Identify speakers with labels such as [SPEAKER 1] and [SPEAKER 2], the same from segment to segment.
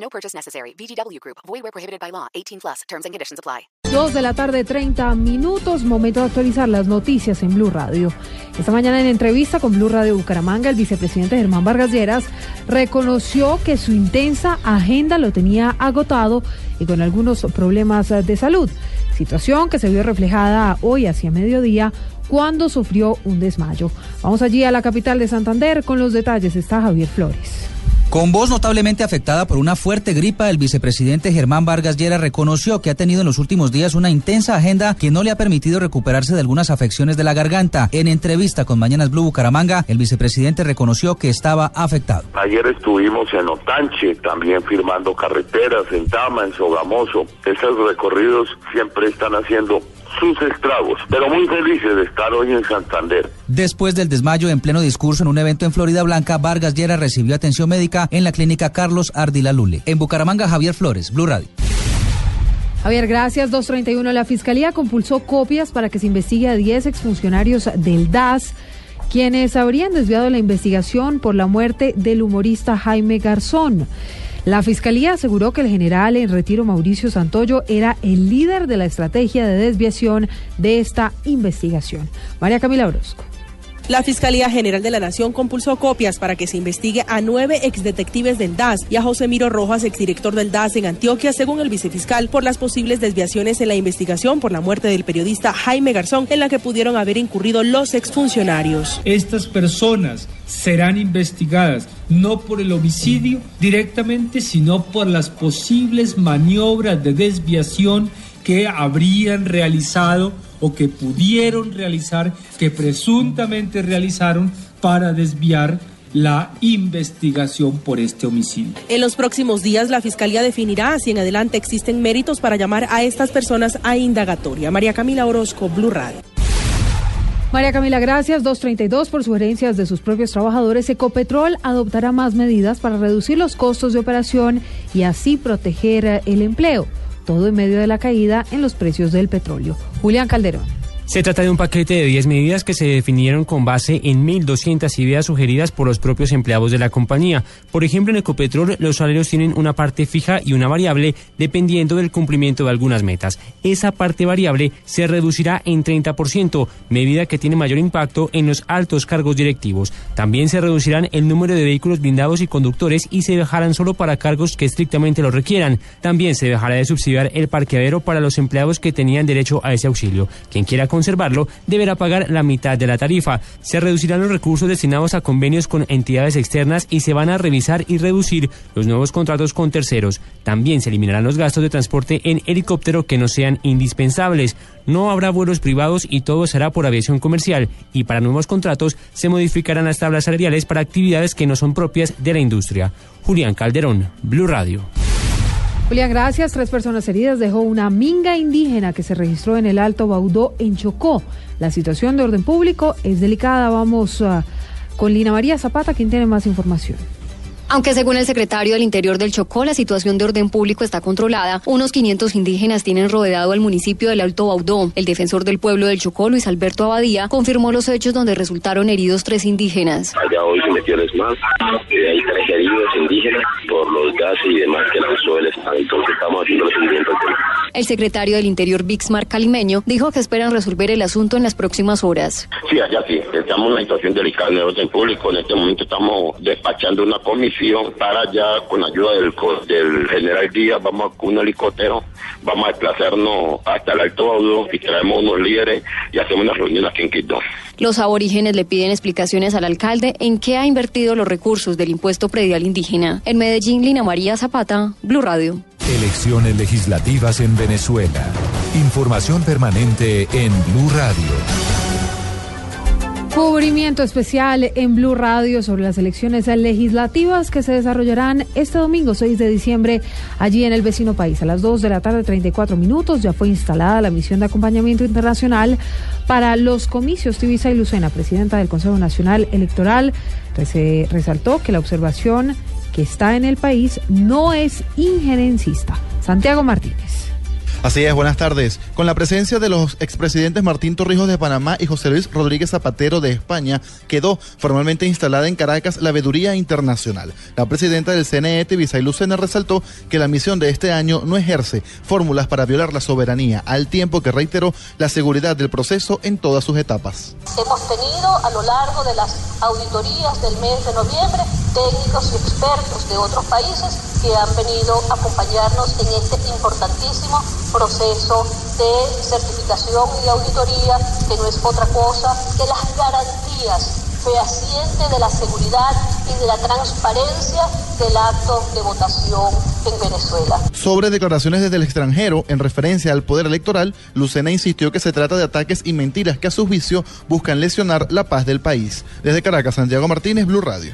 [SPEAKER 1] No purchase necessary. VGW Group. Void where prohibited by law. 18 plus. Terms and conditions apply.
[SPEAKER 2] 2 de la tarde, 30 minutos. Momento de actualizar las noticias en Blue Radio. Esta mañana en entrevista con Blue Radio Bucaramanga, el vicepresidente Germán Vargas Lleras reconoció que su intensa agenda lo tenía agotado y con algunos problemas de salud. Situación que se vio reflejada hoy hacia mediodía cuando sufrió un desmayo. Vamos allí a la capital de Santander con los detalles. Está Javier Flores.
[SPEAKER 3] Con voz notablemente afectada por una fuerte gripa, el vicepresidente Germán Vargas Llera reconoció que ha tenido en los últimos días una intensa agenda que no le ha permitido recuperarse de algunas afecciones de la garganta. En entrevista con Mañanas Blue Bucaramanga, el vicepresidente reconoció que estaba afectado.
[SPEAKER 4] Ayer estuvimos en Otanche, también firmando carreteras, en Tama, en Sogamoso. Esos recorridos siempre están haciendo sus estragos, pero muy felices de estar hoy en Santander.
[SPEAKER 3] Después del desmayo en pleno discurso en un evento en Florida Blanca, Vargas Llera recibió atención médica en la clínica Carlos Ardila Lule. En Bucaramanga, Javier Flores, Blue Radio.
[SPEAKER 2] Javier, gracias. 231. La Fiscalía compulsó copias para que se investigue a 10 exfuncionarios del DAS quienes habrían desviado la investigación por la muerte del humorista Jaime Garzón. La Fiscalía aseguró que el general en retiro Mauricio Santoyo era el líder de la estrategia de desviación de esta investigación. María Camila Orozco.
[SPEAKER 5] La Fiscalía General de la Nación compulsó copias para que se investigue a nueve exdetectives del DAS y a José Miro Rojas, exdirector del DAS en Antioquia, según el vicefiscal, por las posibles desviaciones en la investigación por la muerte del periodista Jaime Garzón, en la que pudieron haber incurrido los exfuncionarios.
[SPEAKER 6] Estas personas serán investigadas no por el homicidio directamente, sino por las posibles maniobras de desviación que habrían realizado o que pudieron realizar, que presuntamente realizaron para desviar la investigación por este homicidio.
[SPEAKER 5] En los próximos días, la Fiscalía definirá si en adelante existen méritos para llamar a estas personas a indagatoria. María Camila Orozco, Blue Radio.
[SPEAKER 2] María Camila, gracias. 232 por sugerencias de sus propios trabajadores. Ecopetrol adoptará más medidas para reducir los costos de operación y así proteger el empleo todo en medio de la caída en los precios del petróleo. Julián Calderón.
[SPEAKER 7] Se trata de un paquete de 10 medidas que se definieron con base en 1.200 ideas sugeridas por los propios empleados de la compañía. Por ejemplo, en Ecopetrol los salarios tienen una parte fija y una variable dependiendo del cumplimiento de algunas metas. Esa parte variable se reducirá en 30%, medida que tiene mayor impacto en los altos cargos directivos. También se reducirán el número de vehículos blindados y conductores y se dejarán solo para cargos que estrictamente lo requieran. También se dejará de subsidiar el parqueadero para los empleados que tenían derecho a ese auxilio. Quien quiera deberá pagar la mitad de la tarifa. Se reducirán los recursos destinados a convenios con entidades externas y se van a revisar y reducir los nuevos contratos con terceros. También se eliminarán los gastos de transporte en helicóptero que no sean indispensables. No habrá vuelos privados y todo será por aviación comercial. Y para nuevos contratos se modificarán las tablas salariales para actividades que no son propias de la industria. Julián Calderón, Blue Radio.
[SPEAKER 2] Julián, gracias. Tres personas heridas dejó una minga indígena que se registró en el Alto Baudó, en Chocó. La situación de orden público es delicada. Vamos uh, con Lina María Zapata, quien tiene más información.
[SPEAKER 8] Aunque según el secretario del Interior del Chocó, la situación de orden público está controlada, unos 500 indígenas tienen rodeado al municipio del Alto Baudó. El defensor del pueblo del Chocó, Luis Alberto Abadía, confirmó los hechos donde resultaron heridos tres indígenas.
[SPEAKER 4] Allá hoy se metieron más, eh, hay tres heridos indígenas por los gases y demás que lanzó el Estado, entonces estamos haciendo los seguimiento al tema.
[SPEAKER 8] El secretario del Interior, Bixmar Calimeño, dijo que esperan resolver el asunto en las próximas horas.
[SPEAKER 4] Sí, allá sí, estamos en una situación delicada en el orden público, en este momento estamos despachando una comisión para ya con ayuda del, del general Díaz, vamos con un helicóptero, vamos a desplazarnos hasta el Alto Baudo y traemos unos líderes y hacemos una reunión aquí en Quito.
[SPEAKER 8] Los aborígenes le piden explicaciones al alcalde en qué ha invertido los recursos del impuesto predial indígena. En Medellín, Lina María Zapata, Blue Radio.
[SPEAKER 9] Elecciones legislativas en Venezuela. Información permanente en Blue Radio.
[SPEAKER 2] Cubrimiento especial en Blue Radio sobre las elecciones legislativas que se desarrollarán este domingo 6 de diciembre allí en el vecino país. A las 2 de la tarde, 34 minutos, ya fue instalada la misión de acompañamiento internacional para los comicios. Tibisa y Lucena, presidenta del Consejo Nacional Electoral, se resaltó que la observación que está en el país no es injerencista. Santiago Martínez.
[SPEAKER 10] Así es, buenas tardes. Con la presencia de los expresidentes Martín Torrijos de Panamá y José Luis Rodríguez Zapatero de España, quedó formalmente instalada en Caracas la Veeduría Internacional. La presidenta del CNE, Tibisay Lucena, resaltó que la misión de este año no ejerce fórmulas para violar la soberanía, al tiempo que reiteró la seguridad del proceso en todas sus etapas.
[SPEAKER 11] Hemos tenido a lo largo de las auditorías del mes de noviembre técnicos y expertos de otros países que han venido a acompañarnos en este importantísimo proceso de certificación y auditoría, que no es otra cosa que las garantías fehacientes de la seguridad y de la transparencia del acto de votación en Venezuela.
[SPEAKER 10] Sobre declaraciones desde el extranjero en referencia al poder electoral, Lucena insistió que se trata de ataques y mentiras que a su juicio buscan lesionar la paz del país. Desde Caracas, Santiago Martínez, Blue Radio.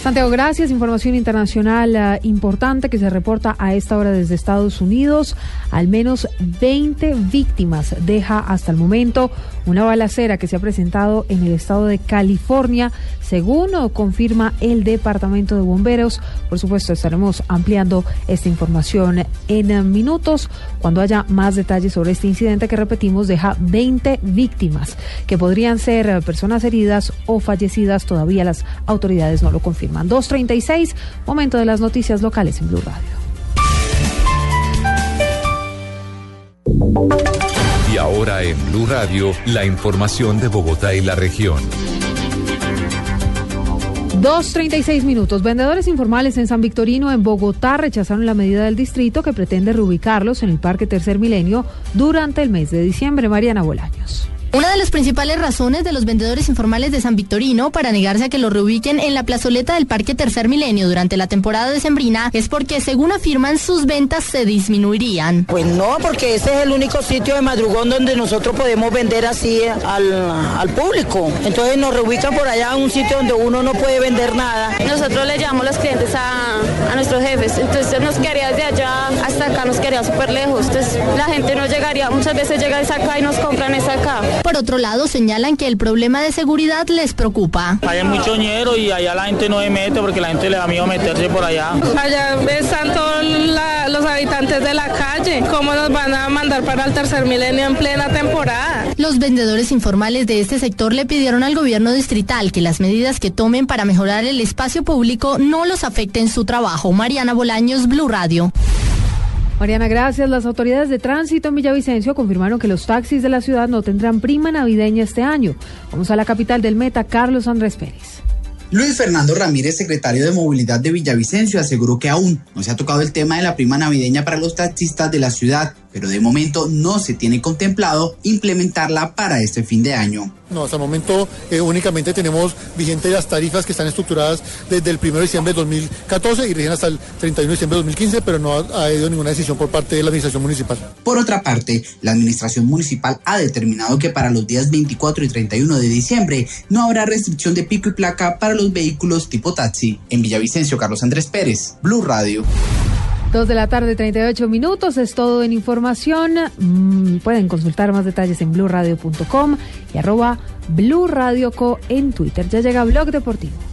[SPEAKER 2] Santiago, gracias. Información internacional uh, importante que se reporta a esta hora desde Estados Unidos. Al menos 20 víctimas deja hasta el momento una balacera que se ha presentado en el estado de California, según confirma el Departamento de Bomberos. Por supuesto, estaremos ampliando esta información en minutos cuando haya más detalles sobre este incidente que repetimos deja 20 víctimas que podrían ser personas heridas o fallecidas. Todavía las autoridades no lo confirman. 2.36, momento de las noticias locales en Blue Radio.
[SPEAKER 9] Y ahora en Blue Radio, la información de Bogotá y la región.
[SPEAKER 2] 2.36 minutos. Vendedores informales en San Victorino, en Bogotá, rechazaron la medida del distrito que pretende reubicarlos en el Parque Tercer Milenio durante el mes de diciembre. Mariana Bolaños.
[SPEAKER 12] Una de las principales razones de los vendedores informales de San Victorino para negarse a que lo reubiquen en la plazoleta del Parque Tercer Milenio durante la temporada de Sembrina es porque, según afirman, sus ventas se disminuirían.
[SPEAKER 13] Pues no, porque ese es el único sitio de madrugón donde nosotros podemos vender así al, público. Entonces nos reubican por allá en un sitio donde uno no puede vender nada.
[SPEAKER 14] Nosotros le llamamos los clientes a, a nuestros jefes, entonces nos quería desde allá hasta acá, nos quería súper lejos. Entonces la gente no llegaría, muchas veces llega esa acá y nos compran esa acá.
[SPEAKER 12] Por otro lado, señalan que el problema de seguridad les preocupa.
[SPEAKER 15] Hay mucho ñero y allá la gente no se mete porque la gente le da miedo meterse por allá.
[SPEAKER 16] Allá están todos los habitantes de la calle. ¿Cómo nos van a mandar para el tercer milenio en plena temporada?
[SPEAKER 12] Los vendedores informales de este sector le pidieron al gobierno distrital que las medidas que tomen para mejorar el espacio público no los afecten su trabajo. Mariana Bolaños, Blue Radio.
[SPEAKER 2] Mariana, gracias. Las autoridades de tránsito en Villavicencio confirmaron que los taxis de la ciudad no tendrán prima navideña este año. Vamos a la capital del Meta, Carlos Andrés Pérez.
[SPEAKER 17] Luis Fernando Ramírez, secretario de Movilidad de Villavicencio, aseguró que aún no se ha tocado el tema de la prima navideña para los taxistas de la ciudad, pero de momento no se tiene contemplado implementarla para este fin de año.
[SPEAKER 18] No, hasta el momento eh, únicamente tenemos vigentes las tarifas que están estructuradas desde el 1 de diciembre de 2014 y rigen hasta el 31 de diciembre de 2015, pero no ha, habido ninguna decisión por parte de la Administración Municipal.
[SPEAKER 17] Por otra parte, la Administración Municipal ha determinado que para los días 24 y 31 de diciembre no habrá restricción de pico y placa para los vehículos tipo taxi. En Villavicencio, Carlos Andrés Pérez, Blue Radio.
[SPEAKER 2] Dos de la tarde, 38 minutos. Es todo en información. Mm, pueden consultar más detalles en blurradio.com y arroba blurradioco en Twitter. Ya llega Blog Deportivo.